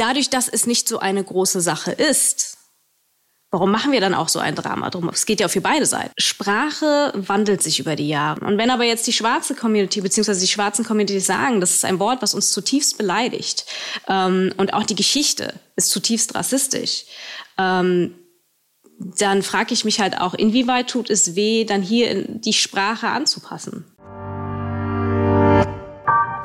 dadurch, dass es nicht so eine große Sache ist, Warum machen wir dann auch so ein Drama drum? Es geht ja für beide Seiten. Sprache wandelt sich über die Jahre. Und wenn aber jetzt die schwarze Community bzw. die schwarzen Community sagen, das ist ein Wort, was uns zutiefst beleidigt ähm, und auch die Geschichte ist zutiefst rassistisch, ähm, dann frage ich mich halt auch, inwieweit tut es weh, dann hier die Sprache anzupassen?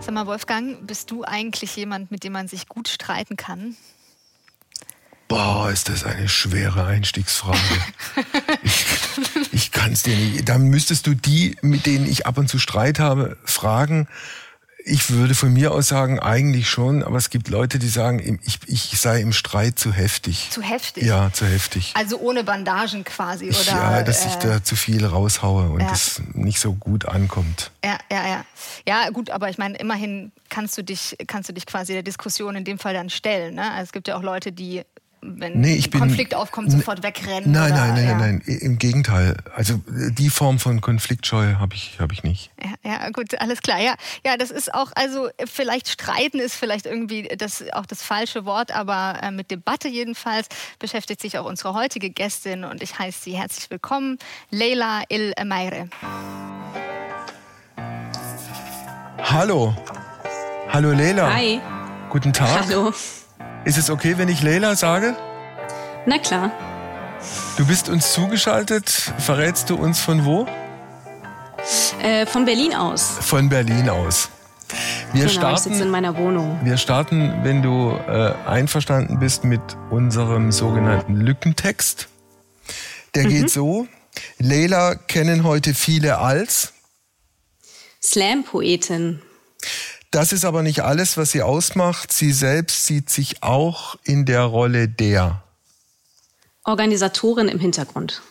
Sag mal, Wolfgang, bist du eigentlich jemand, mit dem man sich gut streiten kann? Boah, ist das eine schwere Einstiegsfrage. ich, ich kann es dir nicht. Da müsstest du die, mit denen ich ab und zu Streit habe, fragen. Ich würde von mir aus sagen, eigentlich schon, aber es gibt Leute, die sagen, ich, ich sei im Streit zu heftig. Zu heftig? Ja, zu heftig. Also ohne Bandagen quasi, oder? Ja, dass äh, ich da zu viel raushaue und ja. das nicht so gut ankommt. Ja, ja, ja. Ja, gut, aber ich meine, immerhin kannst du dich, kannst du dich quasi der Diskussion in dem Fall dann stellen. Ne? Also es gibt ja auch Leute, die wenn nee, ich Konflikt bin, aufkommt, sofort wegrennen? Nein, oder, nein, nein, ja. nein, nein, im Gegenteil. Also die Form von Konfliktscheu habe ich, hab ich nicht. Ja, ja, gut, alles klar. Ja, ja, das ist auch, also vielleicht streiten ist vielleicht irgendwie das, auch das falsche Wort, aber äh, mit Debatte jedenfalls beschäftigt sich auch unsere heutige Gästin und ich heiße sie herzlich willkommen, Leila Il Meire. Hallo. Hallo Leila. Hi. Guten Tag. Hallo. Ist es okay, wenn ich Leila sage? Na klar. Du bist uns zugeschaltet. Verrätst du uns von wo? Äh, von Berlin aus. Von Berlin aus. Wir genau, starten, ich sitze in meiner Wohnung. Wir starten, wenn du äh, einverstanden bist, mit unserem sogenannten Lückentext. Der mhm. geht so. Leila kennen heute viele als Slam-Poetin. Das ist aber nicht alles, was sie ausmacht. Sie selbst sieht sich auch in der Rolle der Organisatorin im Hintergrund.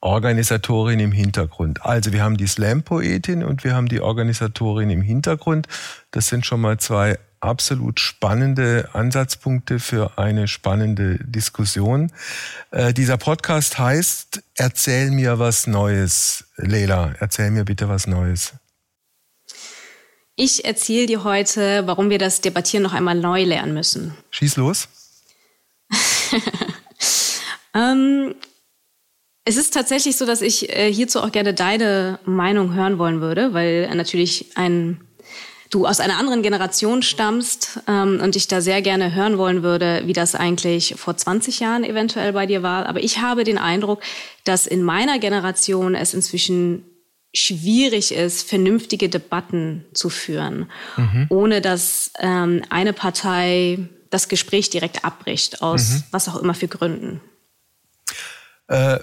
Organisatorin im Hintergrund. Also wir haben die Slam-Poetin und wir haben die Organisatorin im Hintergrund. Das sind schon mal zwei absolut spannende Ansatzpunkte für eine spannende Diskussion. Äh, dieser Podcast heißt Erzähl mir was Neues. Leila, erzähl mir bitte was Neues. Ich erzähle dir heute, warum wir das Debattieren noch einmal neu lernen müssen. Schieß los. ähm, es ist tatsächlich so, dass ich äh, hierzu auch gerne deine Meinung hören wollen würde, weil natürlich ein du aus einer anderen Generation stammst ähm, und ich da sehr gerne hören wollen würde, wie das eigentlich vor 20 Jahren eventuell bei dir war. Aber ich habe den Eindruck, dass in meiner Generation es inzwischen schwierig ist, vernünftige Debatten zu führen, mhm. ohne dass ähm, eine Partei das Gespräch direkt abbricht, aus mhm. was auch immer für Gründen. Äh,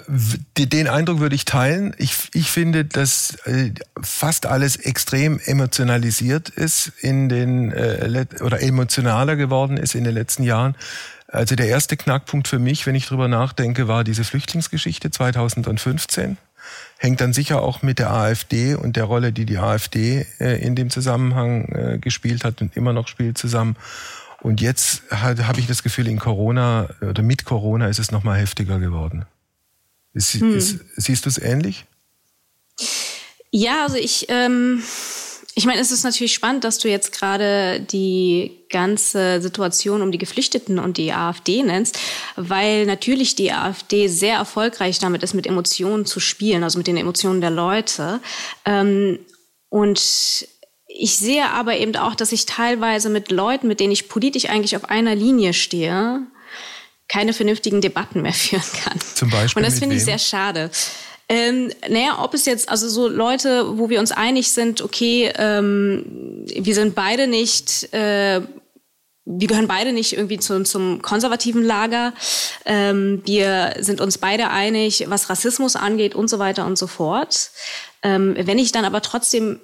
den Eindruck würde ich teilen. Ich, ich finde, dass äh, fast alles extrem emotionalisiert ist in den äh, oder emotionaler geworden ist in den letzten Jahren. Also der erste Knackpunkt für mich, wenn ich drüber nachdenke, war diese Flüchtlingsgeschichte 2015 hängt dann sicher auch mit der AfD und der Rolle, die die AfD äh, in dem Zusammenhang äh, gespielt hat und immer noch spielt zusammen. Und jetzt habe ich das Gefühl, in Corona oder mit Corona ist es noch mal heftiger geworden. Ist, hm. ist, siehst du es ähnlich? Ja, also ich ähm, ich meine, es ist natürlich spannend, dass du jetzt gerade die ganze Situation um die Geflüchteten und die AfD nennst, weil natürlich die AfD sehr erfolgreich damit ist, mit Emotionen zu spielen, also mit den Emotionen der Leute. Ähm, und ich sehe aber eben auch, dass ich teilweise mit Leuten, mit denen ich politisch eigentlich auf einer Linie stehe, keine vernünftigen Debatten mehr führen kann. Zum Beispiel. Und das finde ich sehr schade. Ähm, naja, ob es jetzt, also so Leute, wo wir uns einig sind, okay, ähm, wir sind beide nicht, äh, wir gehören beide nicht irgendwie zu, zum konservativen Lager. Ähm, wir sind uns beide einig, was Rassismus angeht und so weiter und so fort. Ähm, wenn ich dann aber trotzdem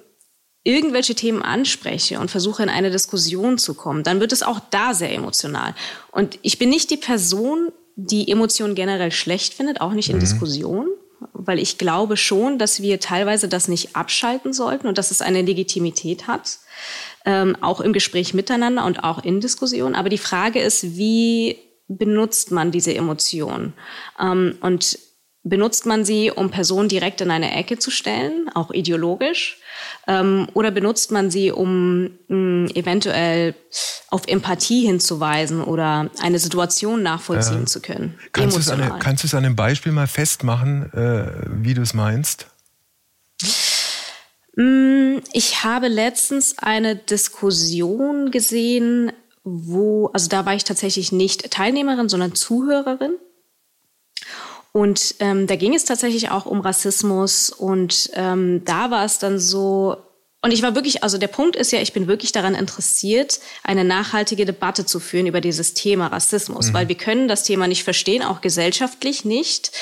irgendwelche Themen anspreche und versuche in eine Diskussion zu kommen, dann wird es auch da sehr emotional. Und ich bin nicht die Person, die Emotionen generell schlecht findet, auch nicht in mhm. Diskussion, weil ich glaube schon, dass wir teilweise das nicht abschalten sollten und dass es eine Legitimität hat, ähm, auch im Gespräch miteinander und auch in Diskussion. Aber die Frage ist, wie benutzt man diese Emotionen? Ähm, und benutzt man sie, um Personen direkt in eine Ecke zu stellen, auch ideologisch? Ähm, oder benutzt man sie, um mh, mm, eventuell auf Empathie hinzuweisen oder eine Situation nachvollziehen äh, zu können? Kannst du, es an, kannst du es an einem Beispiel mal festmachen, äh, wie du es meinst? Mm, ich habe letztens eine Diskussion gesehen, wo, also da war ich tatsächlich nicht Teilnehmerin, sondern Zuhörerin. Und ähm, da ging es tatsächlich auch um Rassismus und ähm, da war es dann so, und ich war wirklich, also der Punkt ist ja, ich bin wirklich daran interessiert, eine nachhaltige Debatte zu führen über dieses Thema Rassismus, mhm. weil wir können das Thema nicht verstehen, auch gesellschaftlich nicht,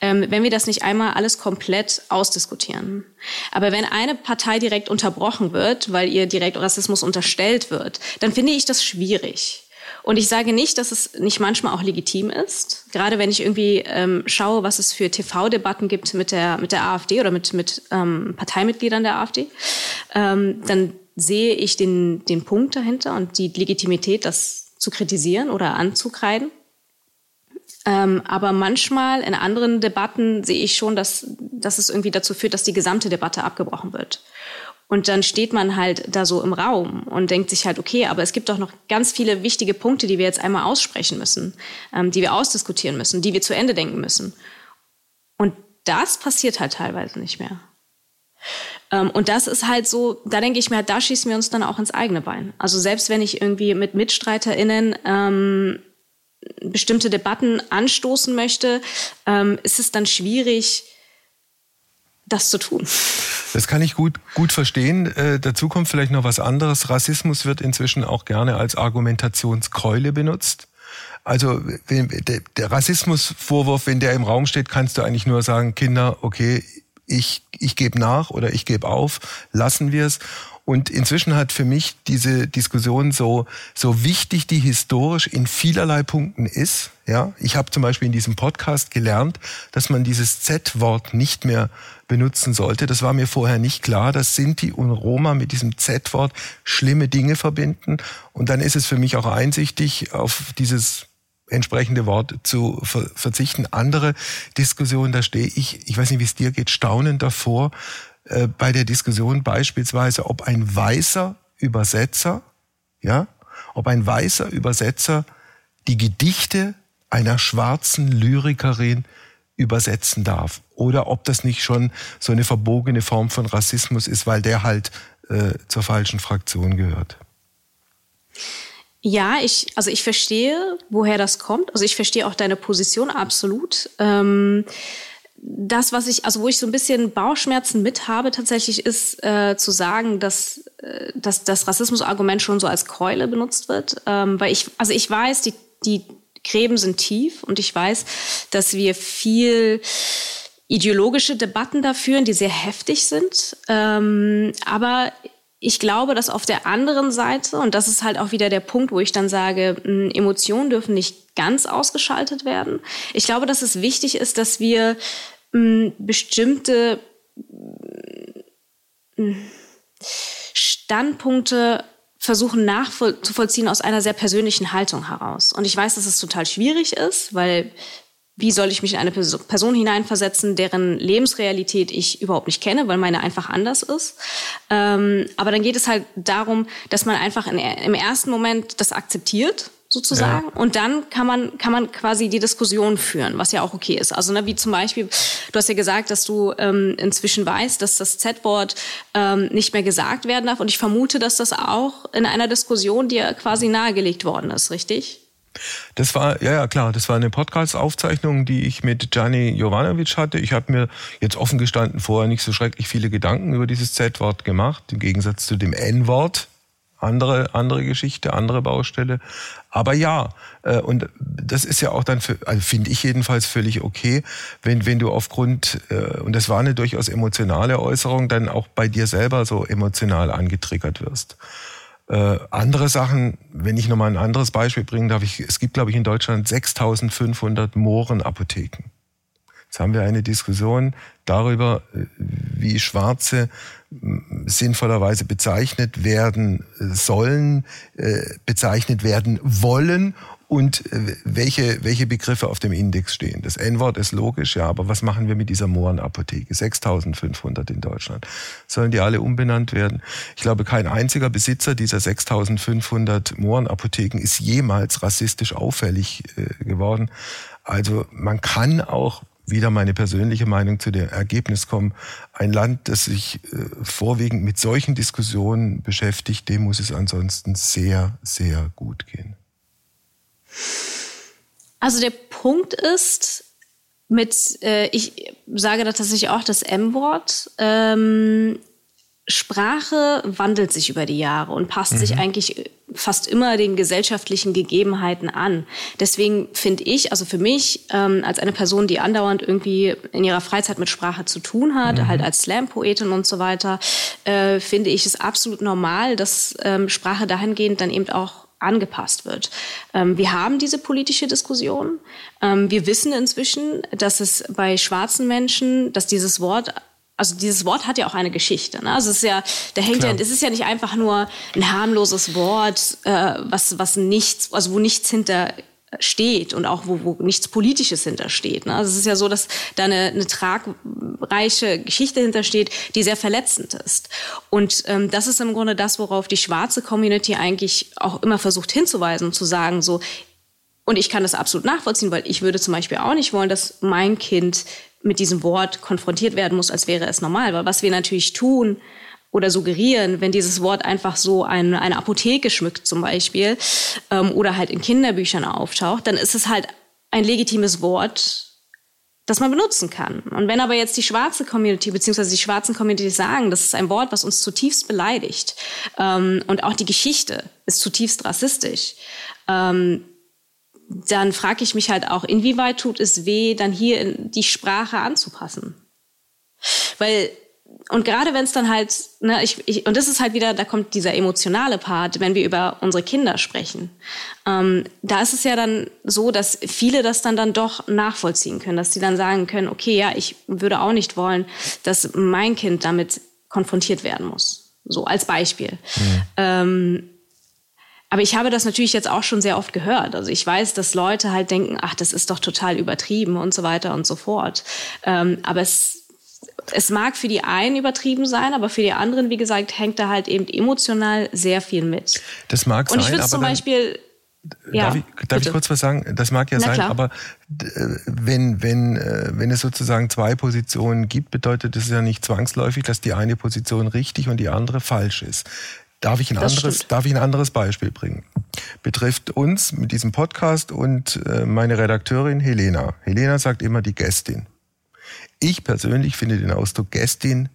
ähm, wenn wir das nicht einmal alles komplett ausdiskutieren. Aber wenn eine Partei direkt unterbrochen wird, weil ihr direkt Rassismus unterstellt wird, dann finde ich das schwierig. Und ich sage nicht, dass es nicht manchmal auch legitim ist. Gerade wenn ich irgendwie ähm, schaue, was es für TV-Debatten gibt mit der, mit der AfD oder mit, mit ähm, Parteimitgliedern der AfD, ähm, dann sehe ich den, den Punkt dahinter und die Legitimität, das zu kritisieren oder anzukreiden. Ähm, aber manchmal in anderen Debatten sehe ich schon, dass, dass es irgendwie dazu führt, dass die gesamte Debatte abgebrochen wird. Und dann steht man halt da so im Raum und denkt sich halt, okay, aber es gibt doch noch ganz viele wichtige Punkte, die wir jetzt einmal aussprechen müssen, ähm, die wir ausdiskutieren müssen, die wir zu Ende denken müssen. Und das passiert halt teilweise nicht mehr. Ähm, und das ist halt so, da denke ich mir, da schießen wir uns dann auch ins eigene Bein. Also selbst wenn ich irgendwie mit MitstreiterInnen ähm, bestimmte Debatten anstoßen möchte, ähm, ist es dann schwierig, das zu tun. Das kann ich gut, gut verstehen. Äh, dazu kommt vielleicht noch was anderes. Rassismus wird inzwischen auch gerne als Argumentationskeule benutzt. Also der, Rassismusvorwurf, wenn der im Raum steht, kannst du eigentlich nur sagen, Kinder, okay, ich, ich gebe nach oder ich gebe auf, lassen wir es. Und inzwischen hat für mich diese Diskussion so, so wichtig die historisch in vielerlei Punkten ist. Ja, ich habe zum Beispiel in diesem Podcast gelernt, dass man dieses Z-Wort nicht mehr benutzen sollte. Das war mir vorher nicht klar, dass Sinti und Roma mit diesem Z-Wort schlimme Dinge verbinden. Und dann ist es für mich auch einsichtig, auf dieses entsprechende Wort zu verzichten. Andere Diskussionen, da stehe ich, ich weiß nicht, wie es dir geht, staunend davor, äh, bei der Diskussion beispielsweise, ob ein weißer Übersetzer, ja, ob ein weißer Übersetzer die Gedichte einer schwarzen Lyrikerin übersetzen darf oder ob das nicht schon so eine verbogene Form von Rassismus ist, weil der halt äh, zur falschen Fraktion gehört. Ja, ich, also ich verstehe, woher das kommt. Also ich verstehe auch deine Position absolut. Ähm, das, was ich, also wo ich so ein bisschen Bauchschmerzen mit habe, tatsächlich ist äh, zu sagen, dass, äh, dass das Rassismusargument schon so als Keule benutzt wird. Ähm, weil ich, also ich weiß, die, die Gräben sind tief und ich weiß, dass wir viel ideologische Debatten da führen, die sehr heftig sind. Ähm, aber ich glaube, dass auf der anderen Seite, und das ist halt auch wieder der Punkt, wo ich dann sage, Emotionen dürfen nicht ganz ausgeschaltet werden. Ich glaube, dass es wichtig ist, dass wir bestimmte Standpunkte versuchen nachzuvollziehen aus einer sehr persönlichen Haltung heraus. Und ich weiß, dass es total schwierig ist, weil wie soll ich mich in eine Person hineinversetzen, deren Lebensrealität ich überhaupt nicht kenne, weil meine einfach anders ist. Ähm, aber dann geht es halt darum, dass man einfach in, im ersten Moment das akzeptiert sozusagen. Ja. Und dann kann man, kann man quasi die Diskussion führen, was ja auch okay ist. Also ne, wie zum Beispiel, du hast ja gesagt, dass du ähm, inzwischen weißt, dass das Z-Wort ähm, nicht mehr gesagt werden darf. Und ich vermute, dass das auch in einer Diskussion dir quasi nahegelegt worden ist, richtig? Das war, ja, ja, klar, das war eine Podcast-Aufzeichnung, die ich mit Gianni Jovanovic hatte. Ich habe mir jetzt offen gestanden vorher nicht so schrecklich viele Gedanken über dieses Z-Wort gemacht, im Gegensatz zu dem N-Wort. Andere, andere Geschichte, andere Baustelle. Aber ja, äh, und das ist ja auch dann, also finde ich jedenfalls völlig okay, wenn, wenn du aufgrund, äh, und das war eine durchaus emotionale Äußerung, dann auch bei dir selber so emotional angetriggert wirst. Äh, andere Sachen, wenn ich nochmal ein anderes Beispiel bringen darf, ich, es gibt, glaube ich, in Deutschland 6500 Mohrenapotheken. Jetzt haben wir eine Diskussion darüber, äh, wie Schwarze sinnvollerweise bezeichnet werden sollen, äh, bezeichnet werden wollen und äh, welche, welche Begriffe auf dem Index stehen. Das N-Wort ist logisch, ja, aber was machen wir mit dieser Mohrenapotheke? 6500 in Deutschland. Sollen die alle umbenannt werden? Ich glaube, kein einziger Besitzer dieser 6500 Mohrenapotheken ist jemals rassistisch auffällig äh, geworden. Also man kann auch wieder meine persönliche Meinung zu dem Ergebnis kommen. Ein Land, das sich äh, vorwiegend mit solchen Diskussionen beschäftigt, dem muss es ansonsten sehr, sehr gut gehen. Also der Punkt ist, mit, äh, ich sage da tatsächlich auch das M-Wort, ähm, Sprache wandelt sich über die Jahre und passt mhm. sich eigentlich fast immer den gesellschaftlichen Gegebenheiten an. Deswegen finde ich, also für mich ähm, als eine Person, die andauernd irgendwie in ihrer Freizeit mit Sprache zu tun hat, mhm. halt als Slam-Poetin und so weiter, äh, finde ich es absolut normal, dass ähm, Sprache dahingehend dann eben auch angepasst wird. Ähm, wir haben diese politische Diskussion. Ähm, wir wissen inzwischen, dass es bei schwarzen Menschen, dass dieses Wort also dieses Wort hat ja auch eine Geschichte. Ne? Also es ist ja, da hängt Klar. ja, es ist ja nicht einfach nur ein harmloses Wort, äh, was was nichts, also wo nichts hinter steht und auch wo, wo nichts Politisches hintersteht. Ne? Also es ist ja so, dass da eine, eine tragreiche Geschichte hintersteht, die sehr verletzend ist. Und ähm, das ist im Grunde das, worauf die schwarze Community eigentlich auch immer versucht hinzuweisen, zu sagen, so, und ich kann das absolut nachvollziehen, weil ich würde zum Beispiel auch nicht wollen, dass mein Kind mit diesem Wort konfrontiert werden muss, als wäre es normal. Weil was wir natürlich tun oder suggerieren, wenn dieses Wort einfach so eine, eine Apotheke schmückt zum Beispiel ähm, oder halt in Kinderbüchern auftaucht, dann ist es halt ein legitimes Wort, das man benutzen kann. Und wenn aber jetzt die schwarze Community beziehungsweise die schwarzen Community sagen, das ist ein Wort, was uns zutiefst beleidigt ähm, und auch die Geschichte ist zutiefst rassistisch, ähm, dann frage ich mich halt auch, inwieweit tut es weh, dann hier die Sprache anzupassen? Weil und gerade wenn es dann halt, ne, ich, ich, und das ist halt wieder, da kommt dieser emotionale Part, wenn wir über unsere Kinder sprechen. Ähm, da ist es ja dann so, dass viele das dann dann doch nachvollziehen können, dass sie dann sagen können, okay, ja, ich würde auch nicht wollen, dass mein Kind damit konfrontiert werden muss. So als Beispiel. Mhm. Ähm, aber ich habe das natürlich jetzt auch schon sehr oft gehört. Also ich weiß, dass Leute halt denken, ach, das ist doch total übertrieben und so weiter und so fort. Ähm, aber es, es mag für die einen übertrieben sein, aber für die anderen, wie gesagt, hängt da halt eben emotional sehr viel mit. Das mag sein. Und ich würde zum Beispiel ja, darf, ich, darf ich, kurz was sagen? Das mag ja Na sein, klar. aber wenn, wenn, äh, wenn es sozusagen zwei Positionen gibt, bedeutet das ja nicht zwangsläufig, dass die eine Position richtig und die andere falsch ist. Darf ich, ein anderes, darf ich ein anderes Beispiel bringen? Betrifft uns mit diesem Podcast und äh, meine Redakteurin Helena. Helena sagt immer die Gästin. Ich persönlich finde den Ausdruck Gästin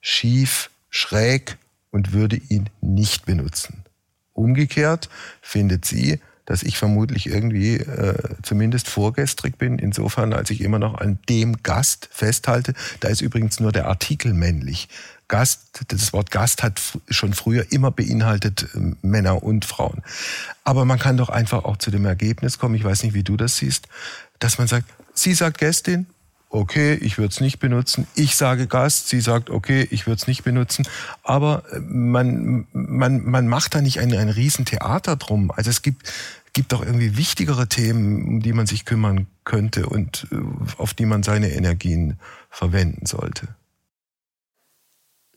schief, schräg und würde ihn nicht benutzen. Umgekehrt findet sie, dass ich vermutlich irgendwie äh, zumindest vorgestrig bin, insofern als ich immer noch an dem Gast festhalte. Da ist übrigens nur der Artikel männlich. Gast, das Wort Gast hat schon früher immer beinhaltet äh, Männer und Frauen. Aber man kann doch einfach auch zu dem Ergebnis kommen, ich weiß nicht, wie du das siehst, dass man sagt, sie sagt Gästin, okay, ich würde es nicht benutzen. Ich sage Gast, sie sagt, okay, ich würde es nicht benutzen. Aber äh, man, man, man macht da nicht ein, ein Riesentheater drum. Also es gibt, gibt doch irgendwie wichtigere Themen, um die man sich kümmern könnte und äh, auf die man seine Energien verwenden sollte.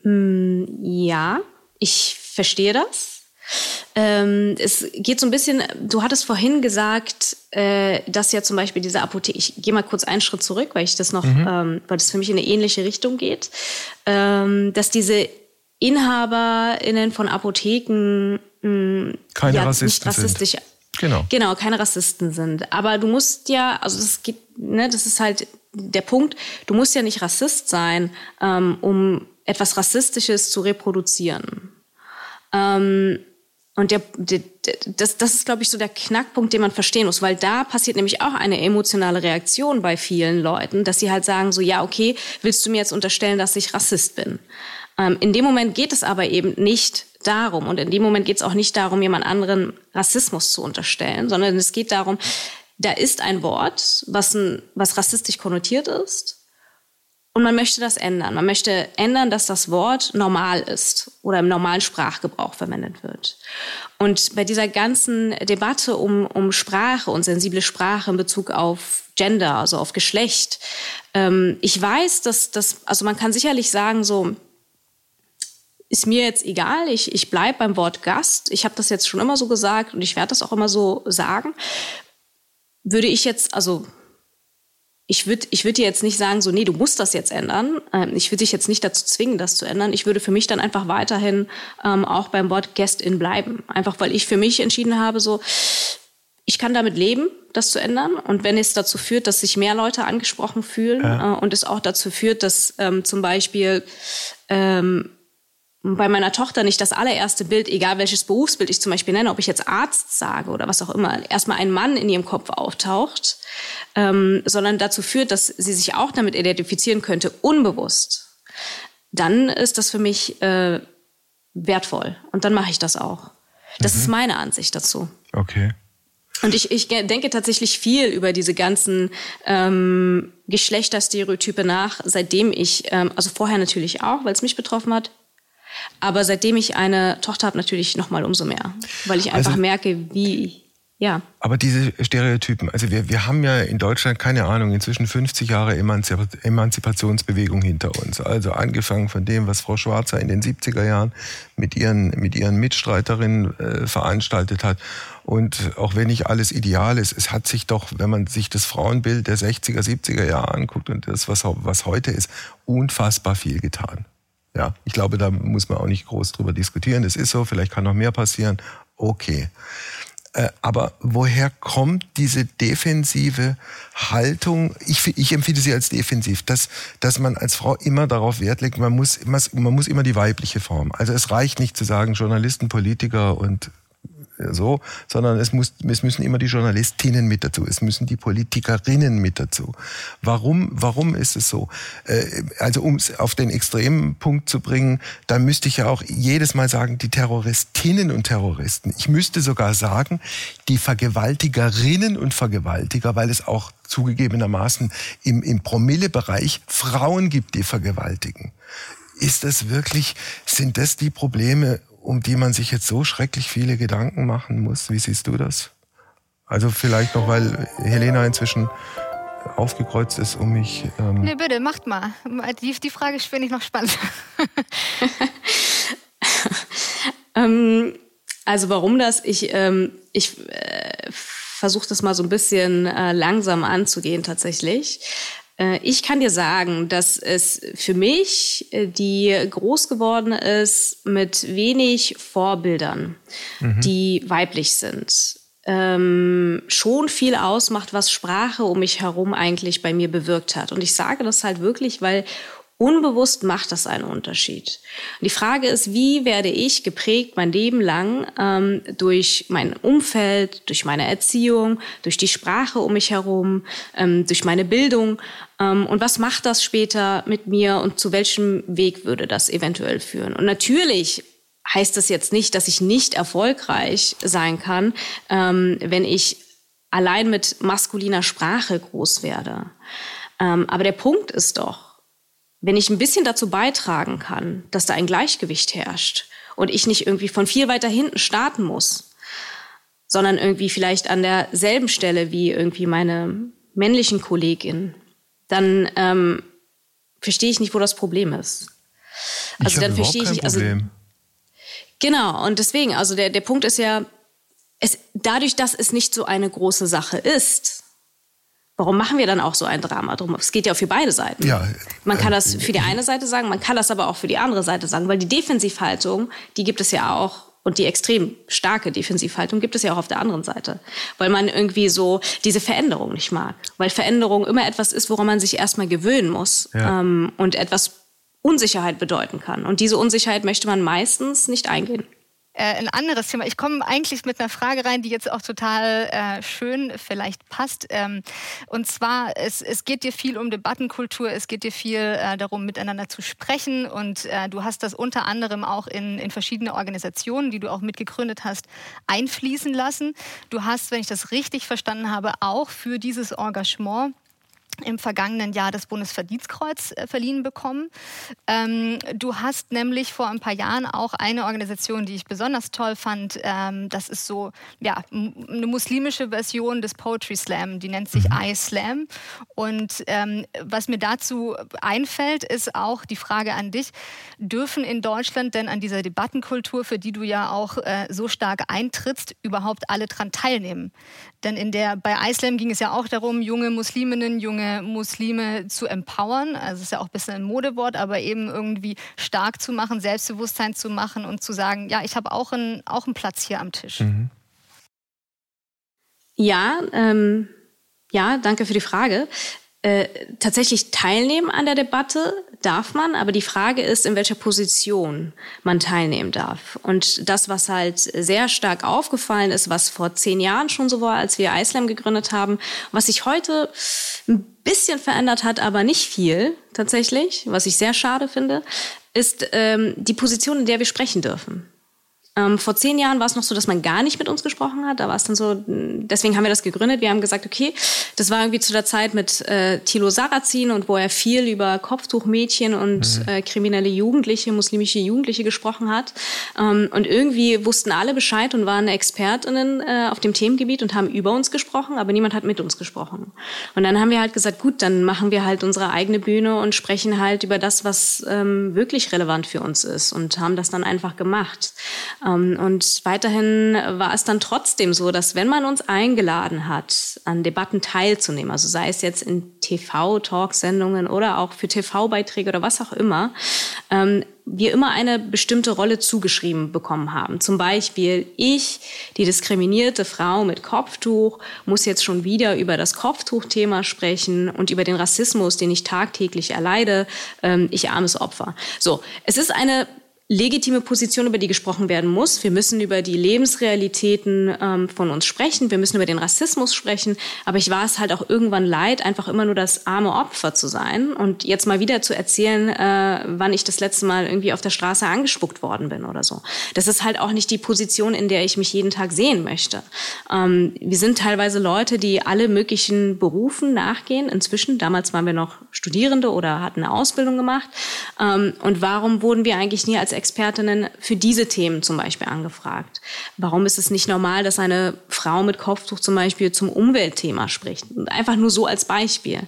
Mm, ja, ich verstehe das. Ähm, es geht so ein bisschen, du hattest vorhin gesagt, äh, dass ja zum Beispiel diese Apotheke, ich gehe mal kurz einen Schritt zurück, weil ich das noch, mhm. ähm, weil das für mich in eine ähnliche Richtung geht, ähm, dass diese InhaberInnen von Apotheken mh, mm, keine ja, Rassisten nicht rassistisch sind. Genau. Genau, keine Rassisten sind. Aber du musst ja, also das geht, ne, das ist halt der Punkt, du musst ja nicht Rassist sein, ähm, um etwas Rassistisches zu reproduzieren. Ähm, und der, der, das, das ist, glaube ich, so der Knackpunkt, den man verstehen muss, weil da passiert nämlich auch eine emotionale Reaktion bei vielen Leuten, dass sie halt sagen, so, ja, okay, willst du mir jetzt unterstellen, dass ich Rassist bin? Ähm, in dem Moment geht es aber eben nicht darum, und in dem Moment geht es auch nicht darum, jemand anderen Rassismus zu unterstellen, sondern es geht darum, da ist ein Wort, was, ein, was rassistisch konnotiert ist. Und man möchte das ändern. Man möchte ändern, dass das Wort normal ist oder im normalen Sprachgebrauch verwendet wird. Und bei dieser ganzen Debatte um, um Sprache und sensible Sprache in Bezug auf Gender, also auf Geschlecht, ähm, ich weiß, dass das, also man kann sicherlich sagen, so, ist mir jetzt egal, ich, ich bleibe beim Wort Gast. Ich habe das jetzt schon immer so gesagt und ich werde das auch immer so sagen. Würde ich jetzt, also ich würde ich würd dir jetzt nicht sagen, so, nee, du musst das jetzt ändern. Ähm, ich würde dich jetzt nicht dazu zwingen, das zu ändern. Ich würde für mich dann einfach weiterhin ähm, auch beim Wort Guest-in bleiben. Einfach weil ich für mich entschieden habe, so, ich kann damit leben, das zu ändern. Und wenn es dazu führt, dass sich mehr Leute angesprochen fühlen ja. äh, und es auch dazu führt, dass ähm, zum Beispiel ähm, bei meiner Tochter nicht das allererste Bild, egal welches Berufsbild ich zum Beispiel nenne, ob ich jetzt Arzt sage oder was auch immer, erstmal ein Mann in ihrem Kopf auftaucht, ähm, sondern dazu führt, dass sie sich auch damit identifizieren könnte, unbewusst, dann ist das für mich äh, wertvoll. Und dann mache ich das auch. Das mhm. ist meine Ansicht dazu. Okay. Und ich, ich denke tatsächlich viel über diese ganzen ähm, Geschlechterstereotype nach, seitdem ich, ähm, also vorher natürlich auch, weil es mich betroffen hat, aber seitdem ich eine Tochter habe, natürlich noch mal umso mehr, weil ich einfach also, merke, wie ja. Aber diese Stereotypen, also wir, wir haben ja in Deutschland, keine Ahnung, inzwischen 50 Jahre Emanzipationsbewegung hinter uns. Also angefangen von dem, was Frau Schwarzer in den 70er Jahren mit ihren, mit ihren Mitstreiterinnen äh, veranstaltet hat. Und auch wenn nicht alles ideal ist, es hat sich doch, wenn man sich das Frauenbild der 60er, 70er Jahre anguckt und das, was, was heute ist, unfassbar viel getan. Ja, ich glaube, da muss man auch nicht groß drüber diskutieren. Das ist so, vielleicht kann noch mehr passieren. Okay. Äh, aber woher kommt diese defensive Haltung? Ich, ich empfinde sie als defensiv, dass, dass man als Frau immer darauf Wert legt, man muss, man muss immer die weibliche Form. Also es reicht nicht zu sagen, Journalisten, Politiker und so, sondern es, muss, es müssen immer die Journalistinnen mit dazu, es müssen die Politikerinnen mit dazu. Warum, warum ist es so? Äh, also um es auf den extremen Punkt zu bringen, dann müsste ich ja auch jedes Mal sagen, die Terroristinnen und Terroristen. Ich müsste sogar sagen, die Vergewaltigerinnen und Vergewaltiger, weil es auch zugegebenermaßen im, im Promillebereich Frauen gibt, die vergewaltigen. Ist das wirklich, sind das die Probleme um die man sich jetzt so schrecklich viele Gedanken machen muss. Wie siehst du das? Also vielleicht noch, weil Helena inzwischen aufgekreuzt ist, um mich. Ähm nee, bitte, macht mal. Die, die Frage finde ich noch spannend. ähm, also warum das? Ich, ähm, ich äh, versuche das mal so ein bisschen äh, langsam anzugehen tatsächlich. Äh, ich kann dir sagen, dass es für mich, äh, die groß geworden ist mit wenig Vorbildern, mhm. die weiblich sind, ähm, schon viel ausmacht, was Sprache um mich herum eigentlich bei mir bewirkt hat. Und ich sage das halt wirklich, weil Unbewusst macht das einen Unterschied. Und die Frage ist, wie werde ich geprägt mein Leben lang ähm, durch mein Umfeld, durch meine Erziehung, durch die Sprache um mich herum, ähm, durch meine Bildung und was macht das später mit mir und zu welchem Weg würde das eventuell führen? Und natürlich heißt das jetzt nicht, dass ich nicht erfolgreich sein kann, ähm, wenn ich allein mit maskuliner Sprache groß werde. Ähm, aber der Punkt ist doch, wenn ich ein bisschen dazu beitragen kann, dass da ein Gleichgewicht herrscht und ich nicht irgendwie von viel weiter hinten starten muss, sondern irgendwie vielleicht an derselben Stelle wie irgendwie meine männlichen Kolleginnen, dann ähm, verstehe ich nicht, wo das Problem ist. Also ich dann verstehe ich nicht. Also, genau, und deswegen, also der, der Punkt ist ja, es, dadurch, dass es nicht so eine große Sache ist, Warum machen wir dann auch so ein Drama drum? Es geht ja für beide Seiten. Ja, man kann das für die eine Seite sagen, man kann das aber auch für die andere Seite sagen, weil die Defensivhaltung, die gibt es ja auch und die extrem starke Defensivhaltung gibt es ja auch auf der anderen Seite, weil man irgendwie so diese Veränderung nicht mag, weil Veränderung immer etwas ist, woran man sich erstmal gewöhnen muss ja. ähm, und etwas Unsicherheit bedeuten kann. Und diese Unsicherheit möchte man meistens nicht eingehen. Äh, ein anderes Thema. Ich komme eigentlich mit einer Frage rein, die jetzt auch total äh, schön vielleicht passt. Ähm, und zwar, es, es geht dir viel um Debattenkultur, es geht dir viel äh, darum, miteinander zu sprechen. Und äh, du hast das unter anderem auch in, in verschiedene Organisationen, die du auch mitgegründet hast, einfließen lassen. Du hast, wenn ich das richtig verstanden habe, auch für dieses Engagement im vergangenen Jahr das Bundesverdienstkreuz äh, verliehen bekommen. Ähm, du hast nämlich vor ein paar Jahren auch eine Organisation, die ich besonders toll fand. Ähm, das ist so ja eine muslimische Version des Poetry Slam. Die nennt sich mhm. iSlam. Und ähm, was mir dazu einfällt, ist auch die Frage an dich: Dürfen in Deutschland denn an dieser Debattenkultur, für die du ja auch äh, so stark eintrittst, überhaupt alle dran teilnehmen? Denn in der bei iSlam ging es ja auch darum, junge Musliminnen, junge Muslime zu empowern. Also ist ja auch ein bisschen ein Modewort, aber eben irgendwie stark zu machen, Selbstbewusstsein zu machen und zu sagen, ja, ich habe auch, ein, auch einen Platz hier am Tisch. Mhm. Ja, ähm, ja, danke für die Frage. Äh, tatsächlich teilnehmen an der Debatte darf man, aber die Frage ist, in welcher Position man teilnehmen darf. Und das, was halt sehr stark aufgefallen ist, was vor zehn Jahren schon so war, als wir Islam gegründet haben, was sich heute ein bisschen verändert hat, aber nicht viel tatsächlich, was ich sehr schade finde, ist ähm, die Position, in der wir sprechen dürfen. Ähm, vor zehn Jahren war es noch so, dass man gar nicht mit uns gesprochen hat. Da war es dann so, deswegen haben wir das gegründet. Wir haben gesagt, okay, das war irgendwie zu der Zeit mit äh, Thilo Sarrazin und wo er viel über Kopftuchmädchen und mhm. äh, kriminelle Jugendliche, muslimische Jugendliche gesprochen hat. Ähm, und irgendwie wussten alle Bescheid und waren Expertinnen äh, auf dem Themengebiet und haben über uns gesprochen, aber niemand hat mit uns gesprochen. Und dann haben wir halt gesagt, gut, dann machen wir halt unsere eigene Bühne und sprechen halt über das, was ähm, wirklich relevant für uns ist und haben das dann einfach gemacht. Ähm, und weiterhin war es dann trotzdem so, dass wenn man uns eingeladen hat, an Debatten teilzunehmen, also sei es jetzt in TV-Talksendungen oder auch für TV-Beiträge oder was auch immer, ähm, wir immer eine bestimmte Rolle zugeschrieben bekommen haben. Zum Beispiel ich, die diskriminierte Frau mit Kopftuch, muss jetzt schon wieder über das Kopftuchthema sprechen und über den Rassismus, den ich tagtäglich erleide. Ähm, ich armes Opfer. So, es ist eine legitime Position, über die gesprochen werden muss. Wir müssen über die Lebensrealitäten ähm, von uns sprechen. Wir müssen über den Rassismus sprechen. Aber ich war es halt auch irgendwann leid, einfach immer nur das arme Opfer zu sein und jetzt mal wieder zu erzählen, äh, wann ich das letzte Mal irgendwie auf der Straße angespuckt worden bin oder so. Das ist halt auch nicht die Position, in der ich mich jeden Tag sehen möchte. Ähm, wir sind teilweise Leute, die alle möglichen Berufen nachgehen. Inzwischen, damals waren wir noch Studierende oder hatten eine Ausbildung gemacht. Ähm, und warum wurden wir eigentlich nie als Expertinnen für diese Themen zum Beispiel angefragt. Warum ist es nicht normal, dass eine Frau mit Kopftuch zum Beispiel zum Umweltthema spricht? Einfach nur so als Beispiel.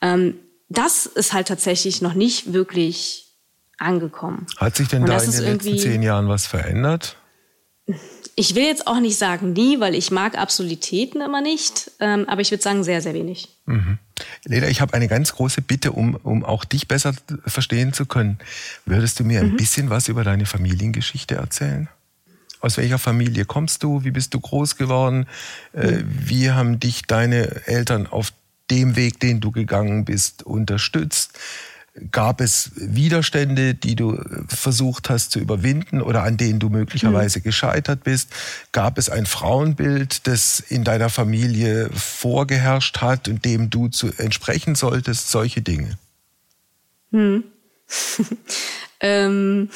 Ähm, das ist halt tatsächlich noch nicht wirklich angekommen. Hat sich denn da in den letzten zehn Jahren was verändert? Ich will jetzt auch nicht sagen nie, weil ich mag Absolutäten immer nicht, ähm, aber ich würde sagen sehr, sehr wenig. Mhm. Leda, ich habe eine ganz große Bitte, um, um auch dich besser verstehen zu können. Würdest du mir mhm. ein bisschen was über deine Familiengeschichte erzählen? Aus welcher Familie kommst du? Wie bist du groß geworden? Äh, mhm. wie haben dich deine Eltern auf dem Weg, den du gegangen bist, unterstützt? Gab es Widerstände, die du äh, versucht hast zu überwinden oder an denen du möglicherweise mhm. gescheitert bist? Gab es ein Frauenbild, das in deiner Familie vorgeherrscht hat und dem du zu entsprechen solltest? Solche Dinge. Hm. ähm.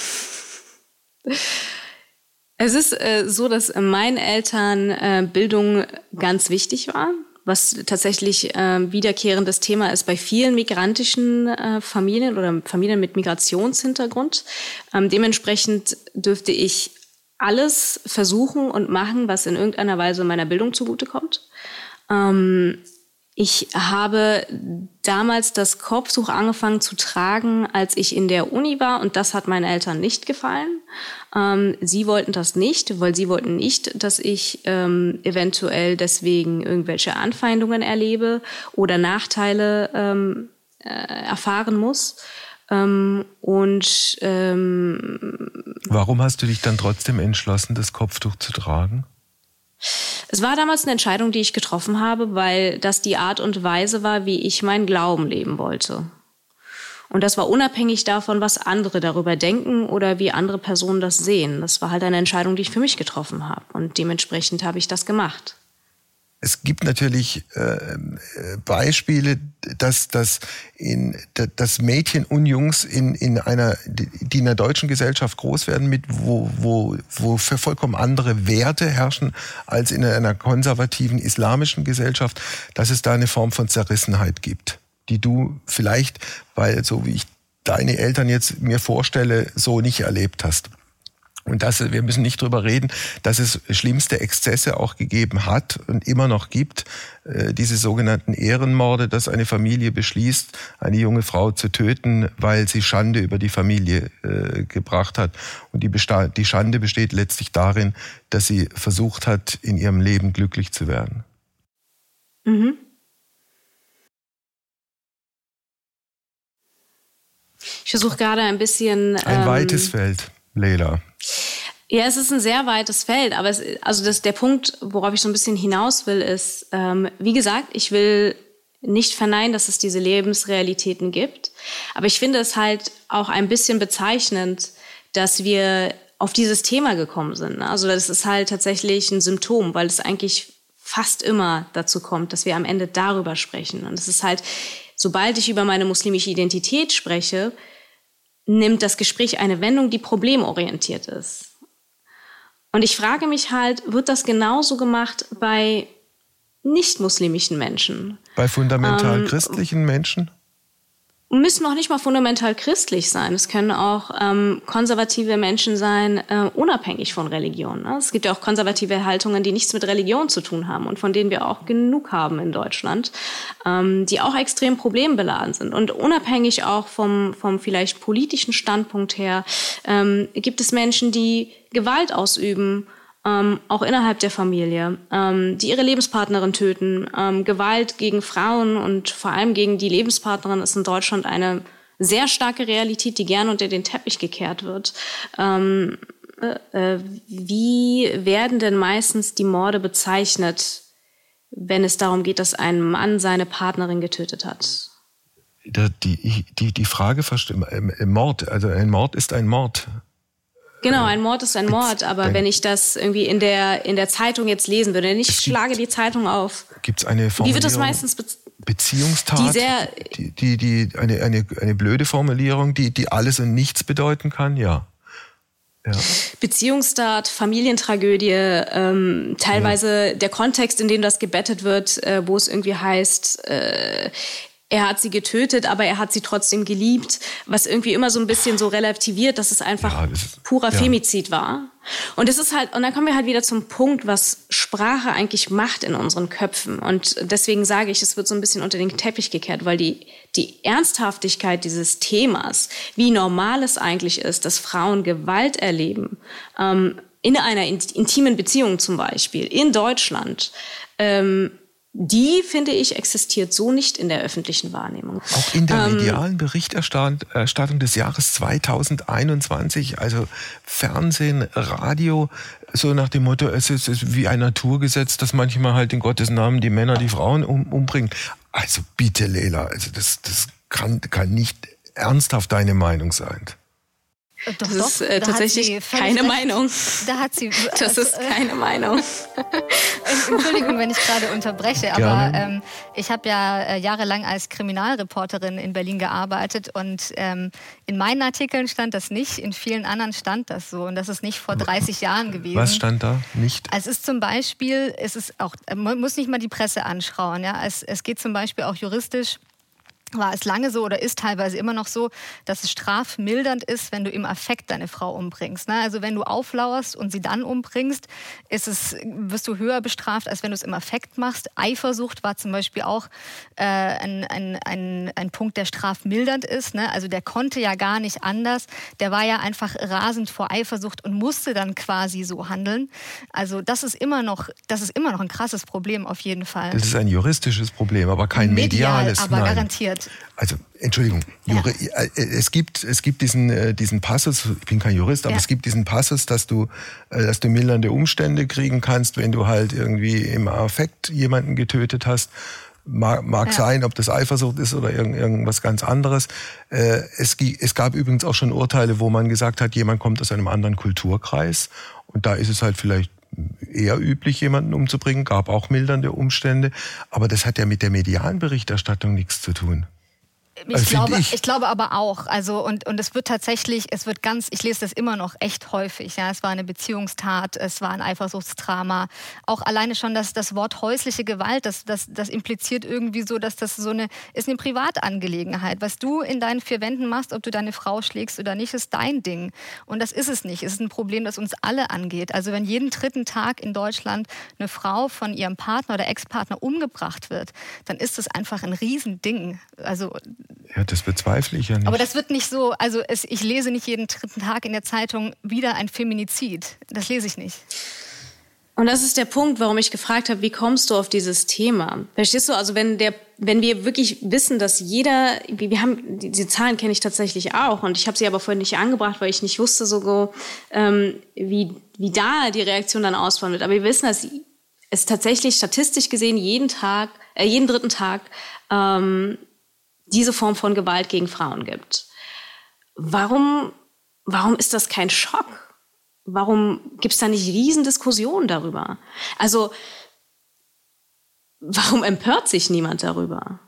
Es ist äh, so, dass meinen Eltern äh, Bildung ganz wichtig war was tatsächlich äh, wiederkehrendes Thema ist bei vielen migrantischen äh, Familien oder Familien mit Migrationshintergrund. Ähm, dementsprechend dürfte ich alles versuchen und machen, was in irgendeiner Weise meiner Bildung zugutekommt. Ähm, ich habe damals das Korbtuch angefangen zu tragen, als ich in der Uni war und das hat meinen Eltern nicht gefallen. Ähm, sie wollten das nicht, weil sie wollten nicht, dass ich ähm, eventuell deswegen irgendwelche Anfeindungen erlebe oder Nachteile ähm, äh, erfahren muss. Ähm, und ähm, warum hast du dich dann trotzdem entschlossen, das Kopftuch zu tragen? Es war damals eine Entscheidung, die ich getroffen habe, weil das die Art und Weise war, wie ich meinen Glauben leben wollte. Und das war unabhängig davon, was andere darüber denken oder wie andere Personen das sehen. Das war halt eine Entscheidung, die ich für mich getroffen habe. Und dementsprechend habe ich das gemacht. Es gibt natürlich äh, Beispiele, dass, dass, in, dass Mädchen und Jungs in, in einer, die in der deutschen Gesellschaft groß werden, mit wo, wo, wo für vollkommen andere Werte herrschen als in einer konservativen islamischen Gesellschaft, dass es da eine Form von Zerrissenheit gibt, die du vielleicht, weil so wie ich deine Eltern jetzt mir vorstelle, so nicht erlebt hast. Und dass wir müssen nicht drüber reden, dass es schlimmste Exzesse auch gegeben hat und immer noch gibt. Äh, diese sogenannten Ehrenmorde, dass eine Familie beschließt, eine junge Frau zu töten, weil sie Schande über die Familie äh, gebracht hat. Und die, die Schande besteht letztlich darin, dass sie versucht hat, in ihrem Leben glücklich zu werden. Mhm. Ich versuche gerade ein bisschen. Ein ähm, weites Feld, Leila. Ja, es ist ein sehr weites Feld, aber es, also das, der Punkt, worauf ich so ein bisschen hinaus will, ist, ähm, wie gesagt, ich will nicht verneinen, dass es diese Lebensrealitäten gibt, aber ich finde es halt auch ein bisschen bezeichnend, dass wir auf dieses Thema gekommen sind. Ne? Also das ist halt tatsächlich ein Symptom, weil es eigentlich fast immer dazu kommt, dass wir am Ende darüber sprechen. Und es ist halt, sobald ich über meine muslimische Identität spreche, nimmt das Gespräch eine Wendung, die problemorientiert ist. Und ich frage mich halt, wird das genauso gemacht bei nicht-muslimischen Menschen? Bei fundamental ähm, christlichen Menschen? Müssen noch nicht mal fundamental christlich sein. Es können auch ähm, konservative Menschen sein, äh, unabhängig von Religion. Ne? Es gibt ja auch konservative Haltungen, die nichts mit Religion zu tun haben und von denen wir auch genug haben in Deutschland, ähm, die auch extrem problembeladen sind. Und unabhängig auch vom, vom vielleicht politischen Standpunkt her ähm, gibt es Menschen, die Gewalt ausüben ähm, auch innerhalb der Familie, ähm, die ihre Lebenspartnerin töten. Ähm, Gewalt gegen Frauen und vor allem gegen die Lebenspartnerin ist in Deutschland eine sehr starke Realität, die gerne unter den Teppich gekehrt wird. Ähm, äh, äh, wie werden denn meistens die Morde bezeichnet, wenn es darum geht, dass ein Mann seine Partnerin getötet hat? Die, die, die Frage, Mord, also ein Mord ist ein Mord. Genau, ein Mord ist ein Mord, aber wenn ich das irgendwie in der, in der Zeitung jetzt lesen würde, ich schlage die Zeitung auf. Gibt es eine Formulierung? Wie wird das meistens be Beziehungstat? Die, sehr, die, die, die, eine, eine, eine blöde Formulierung, die, die alles und nichts bedeuten kann, ja. Ja. Beziehungstat, Familientragödie, ähm, teilweise ja. der Kontext, in dem das gebettet wird, äh, wo es irgendwie heißt, äh, er hat sie getötet, aber er hat sie trotzdem geliebt, was irgendwie immer so ein bisschen so relativiert, dass es einfach ja, das purer ja. Femizid war. Und es ist halt, und dann kommen wir halt wieder zum Punkt, was Sprache eigentlich macht in unseren Köpfen. Und deswegen sage ich, es wird so ein bisschen unter den Teppich gekehrt, weil die, die Ernsthaftigkeit dieses Themas, wie normal es eigentlich ist, dass Frauen Gewalt erleben, ähm, in einer intimen Beziehung zum Beispiel, in Deutschland, ähm, die, finde ich, existiert so nicht in der öffentlichen Wahrnehmung. Auch in der ähm, medialen Berichterstattung des Jahres 2021, also Fernsehen, Radio, so nach dem Motto, es ist, wie ein Naturgesetz, dass manchmal halt in Gottes Namen die Männer die Frauen um, umbringen. Also bitte, Lela, also das, das kann, kann nicht ernsthaft deine Meinung sein. Doch, das doch, ist äh, tatsächlich keine recht. Meinung. Da hat sie. Das ist äh, keine Meinung. Entschuldigung, wenn ich gerade unterbreche, aber ähm, ich habe ja äh, jahrelang als Kriminalreporterin in Berlin gearbeitet und ähm, in meinen Artikeln stand das nicht, in vielen anderen stand das so und das ist nicht vor 30 Jahren gewesen. Was stand da nicht? Es ist zum Beispiel, es ist auch, man muss nicht mal die Presse anschauen, ja, es, es geht zum Beispiel auch juristisch war es lange so oder ist teilweise immer noch so, dass es strafmildernd ist, wenn du im Affekt deine Frau umbringst. Ne? Also wenn du auflauerst und sie dann umbringst, ist es, wirst du höher bestraft, als wenn du es im Affekt machst. Eifersucht war zum Beispiel auch äh, ein, ein, ein, ein Punkt, der strafmildernd ist. Ne? Also der konnte ja gar nicht anders. Der war ja einfach rasend vor Eifersucht und musste dann quasi so handeln. Also das ist immer noch, das ist immer noch ein krasses Problem auf jeden Fall. Das ist ein juristisches Problem, aber kein Medial, mediales. Aber nein. garantiert wird. Also Entschuldigung, ja. Äh, es gibt es gibt diesen äh, diesen Passus. Ich bin kein Jurist, aber ja. es gibt diesen Passus, dass du äh, dass du mildernde Umstände kriegen kannst, wenn du halt irgendwie im Affekt jemanden getötet hast. Mag, mag ja. sein, ob das Eifersucht ist oder irgend, irgendwas ganz anderes. Es, es gab übrigens auch schon Urteile, wo man gesagt hat, jemand kommt aus einem anderen Kulturkreis und da ist es halt vielleicht eher üblich, jemanden umzubringen, gab auch mildernde Umstände, aber das hat ja mit der medialen Berichterstattung nichts zu tun. Ich, also glaube, ich. ich. glaube aber auch. Also und, und es wird tatsächlich, es wird ganz, ich lese das immer noch echt häufig. Ja, es war eine Beziehungstat, es war ein Eifersuchtsdrama. Auch alleine schon das, das Wort häusliche Gewalt, das, das, das impliziert irgendwie so, dass das so eine ist eine Privatangelegenheit. Was du in deinen vier Wänden machst, ob du deine Frau schlägst oder nicht, ist dein Ding. Und das ist es nicht. Es ist ein Problem, das uns alle angeht. Also wenn jeden dritten Tag in Deutschland eine Frau von ihrem Partner oder Ex-Partner umgebracht wird, dann ist das einfach ein Riesending. Also ja, das bezweifle ich ja nicht. Aber das wird nicht so, also es, ich lese nicht jeden dritten Tag in der Zeitung wieder ein Feminizid. Das lese ich nicht. Und das ist der Punkt, warum ich gefragt habe, wie kommst du auf dieses Thema? Verstehst du? Also wenn der, wenn wir wirklich wissen, dass jeder, wir haben, diese Zahlen kenne ich tatsächlich auch und ich habe sie aber vorhin nicht angebracht, weil ich nicht wusste so, ähm, wie, wie da die Reaktion dann ausfallen wird. Aber wir wissen, dass es tatsächlich statistisch gesehen jeden Tag, äh, jeden dritten Tag ähm, diese Form von Gewalt gegen Frauen gibt. Warum, warum ist das kein Schock? Warum gibt es da nicht Riesendiskussionen darüber? Also, warum empört sich niemand darüber?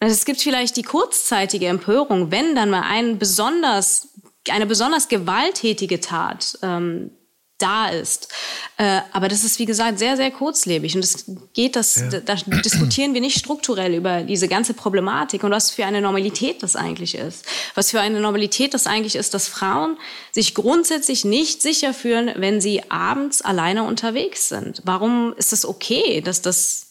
Also, es gibt vielleicht die kurzzeitige Empörung, wenn dann mal ein besonders, eine besonders gewalttätige Tat ähm, da ist. Äh, aber das ist, wie gesagt, sehr, sehr kurzlebig. Und es geht, das, ja. da, da diskutieren wir nicht strukturell über diese ganze Problematik und was für eine Normalität das eigentlich ist. Was für eine Normalität das eigentlich ist, dass Frauen sich grundsätzlich nicht sicher fühlen, wenn sie abends alleine unterwegs sind. Warum ist es okay, dass das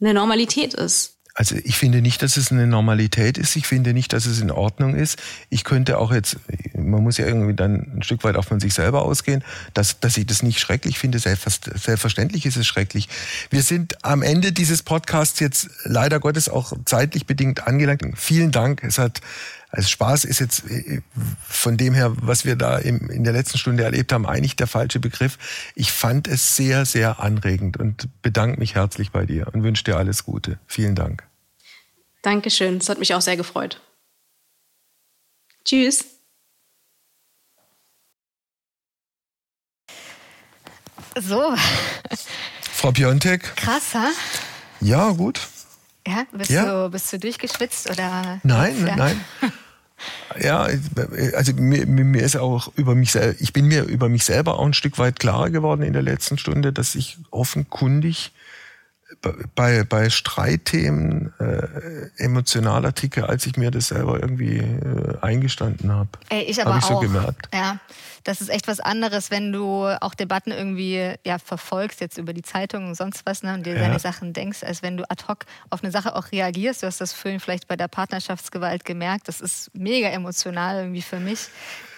eine Normalität ist? Also ich finde nicht, dass es eine Normalität ist. Ich finde nicht, dass es in Ordnung ist. Ich könnte auch jetzt, man muss ja irgendwie dann ein Stück weit auch von sich selber ausgehen, dass, dass ich das nicht schrecklich finde. Selbstverständlich ist es schrecklich. Wir sind am Ende dieses Podcasts jetzt leider Gottes auch zeitlich bedingt angelangt. Vielen Dank. Es hat also Spaß ist jetzt von dem her, was wir da in der letzten Stunde erlebt haben, eigentlich der falsche Begriff. Ich fand es sehr, sehr anregend und bedanke mich herzlich bei dir und wünsche dir alles Gute. Vielen Dank. Dankeschön, es hat mich auch sehr gefreut. Tschüss. So. Frau Piontek. Krass, ha? Ja, gut. Ja, bist, ja. Du, bist du durchgeschwitzt oder? Nein, ja. nein. Ja, also mir, mir ist auch über mich selber, ich bin mir über mich selber auch ein Stück weit klarer geworden in der letzten Stunde, dass ich offenkundig bei, bei Streitthemen äh, emotionaler ticke, als ich mir das selber irgendwie äh, eingestanden habe. Ey, ich aber hab ich auch. so gemerkt. Ja, das ist echt was anderes, wenn du auch Debatten irgendwie ja, verfolgst, jetzt über die Zeitung und sonst was, ne, und dir ja. deine Sachen denkst, als wenn du ad hoc auf eine Sache auch reagierst. Du hast das vorhin vielleicht bei der Partnerschaftsgewalt gemerkt. Das ist mega emotional irgendwie für mich.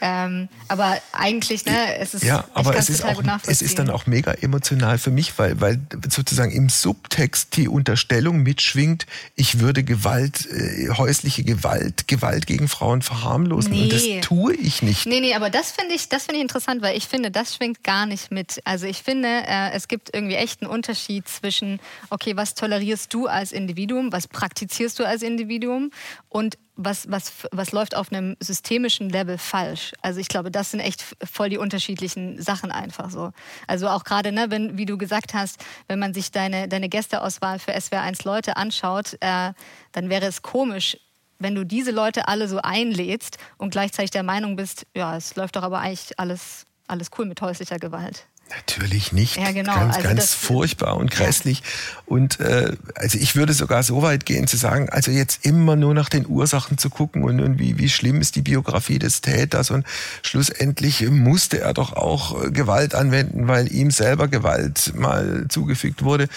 Ähm, aber eigentlich, ne, es ist ja, aber es ist auch, es ist dann auch mega emotional für mich, weil, weil sozusagen im Subtext die Unterstellung mitschwingt, ich würde Gewalt, äh, häusliche Gewalt, Gewalt gegen Frauen verharmlosen nee. und das tue ich nicht. Nee, nee, aber das finde ich, das finde ich interessant, weil ich finde, das schwingt gar nicht mit. Also ich finde, äh, es gibt irgendwie echt einen Unterschied zwischen, okay, was tolerierst du als Individuum, was praktizierst du als Individuum und was, was, was läuft auf einem systemischen Level falsch? Also ich glaube, das sind echt voll die unterschiedlichen Sachen einfach so. Also auch gerade, ne, wenn, wie du gesagt hast, wenn man sich deine, deine Gästeauswahl für SWR1 Leute anschaut, äh, dann wäre es komisch, wenn du diese Leute alle so einlädst und gleichzeitig der Meinung bist, ja, es läuft doch aber eigentlich alles, alles cool mit häuslicher Gewalt. Natürlich nicht. Ja, genau. Ganz, also ganz furchtbar und grässlich. Ja. Und äh, also ich würde sogar so weit gehen zu sagen, also jetzt immer nur nach den Ursachen zu gucken und, und wie, wie schlimm ist die Biografie des Täters und schlussendlich musste er doch auch äh, Gewalt anwenden, weil ihm selber Gewalt mal zugefügt wurde.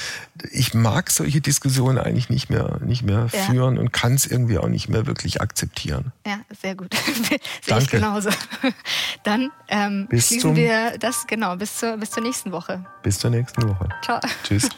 Ich mag solche Diskussionen eigentlich nicht mehr, nicht mehr ja. führen und kann es irgendwie auch nicht mehr wirklich akzeptieren. Ja, sehr gut. Sehe ich genauso. Dann ähm, schließen wir das genau bis zur bis zur nächsten Woche. Bis zur nächsten Woche. Ciao. Tschüss.